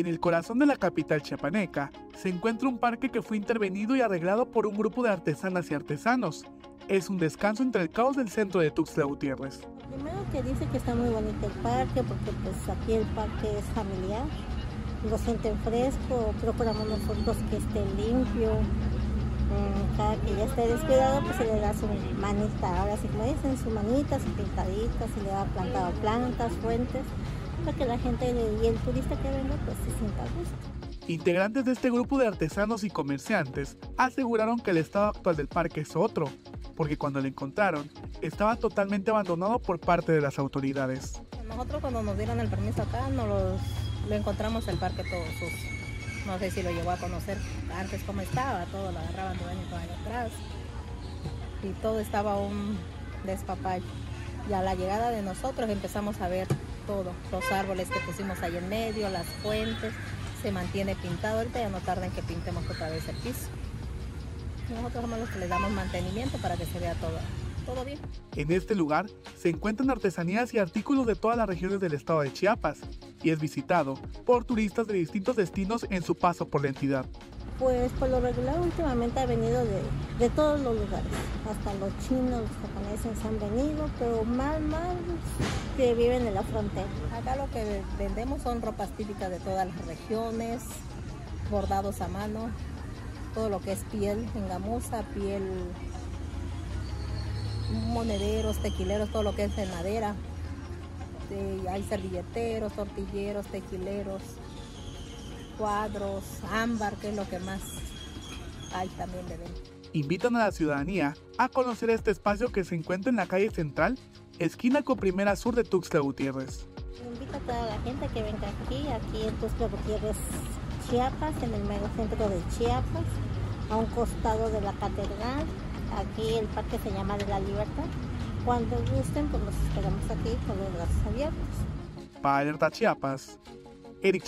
En el corazón de la capital chiapaneca se encuentra un parque que fue intervenido y arreglado por un grupo de artesanas y artesanos. Es un descanso entre el caos del centro de Tuxtla Gutiérrez. Primero que dice que está muy bonito el parque porque pues aquí el parque es familiar, lo sienten fresco, procuramos nosotros que esté limpio, mm, cada que ya esté descuidado pues se le da su manita, ahora sí como dicen, su manita, su pintadita, se le ha plantado plantas, fuentes para que la gente y el turista que venga pues se sienta a gusto. Integrantes de este grupo de artesanos y comerciantes aseguraron que el estado actual del parque es otro, porque cuando lo encontraron estaba totalmente abandonado por parte de las autoridades. Nosotros cuando nos dieron el permiso acá nos lo encontramos el parque todo sucio. No sé si lo llegó a conocer antes cómo estaba, todo lo agarraban de año año atrás y todo estaba un despapay. Y a la llegada de nosotros empezamos a ver todo, los árboles que pusimos ahí en medio, las fuentes, se mantiene pintado, ahorita ya no tarda en que pintemos otra vez el piso. Nosotros somos los que le damos mantenimiento para que se vea todo, todo bien. En este lugar se encuentran artesanías y artículos de todas las regiones del estado de Chiapas y es visitado por turistas de distintos destinos en su paso por la entidad. Pues por lo regular últimamente ha venido de, de todos los lugares, hasta los chinos, los japoneses han venido, pero más, más que viven en la frontera. Acá lo que vendemos son ropas típicas de todas las regiones, bordados a mano, todo lo que es piel en gamuza, piel, monederos, tequileros, todo lo que es de madera. hay servilleteros, tortilleros, tequileros, cuadros, ámbar, que es lo que más hay también de venta. Invitan a la ciudadanía a conocer este espacio que se encuentra en la calle central, esquina con primera sur de Tuxtla Gutiérrez. Invito a toda la gente que venga aquí, aquí en Tuxtla Gutiérrez, Chiapas, en el mero centro de Chiapas, a un costado de la catedral. Aquí el parque se llama de la Libertad. Cuando gusten, pues los esperamos aquí con los brazos abiertos. Para Alerta Chiapas, Eric.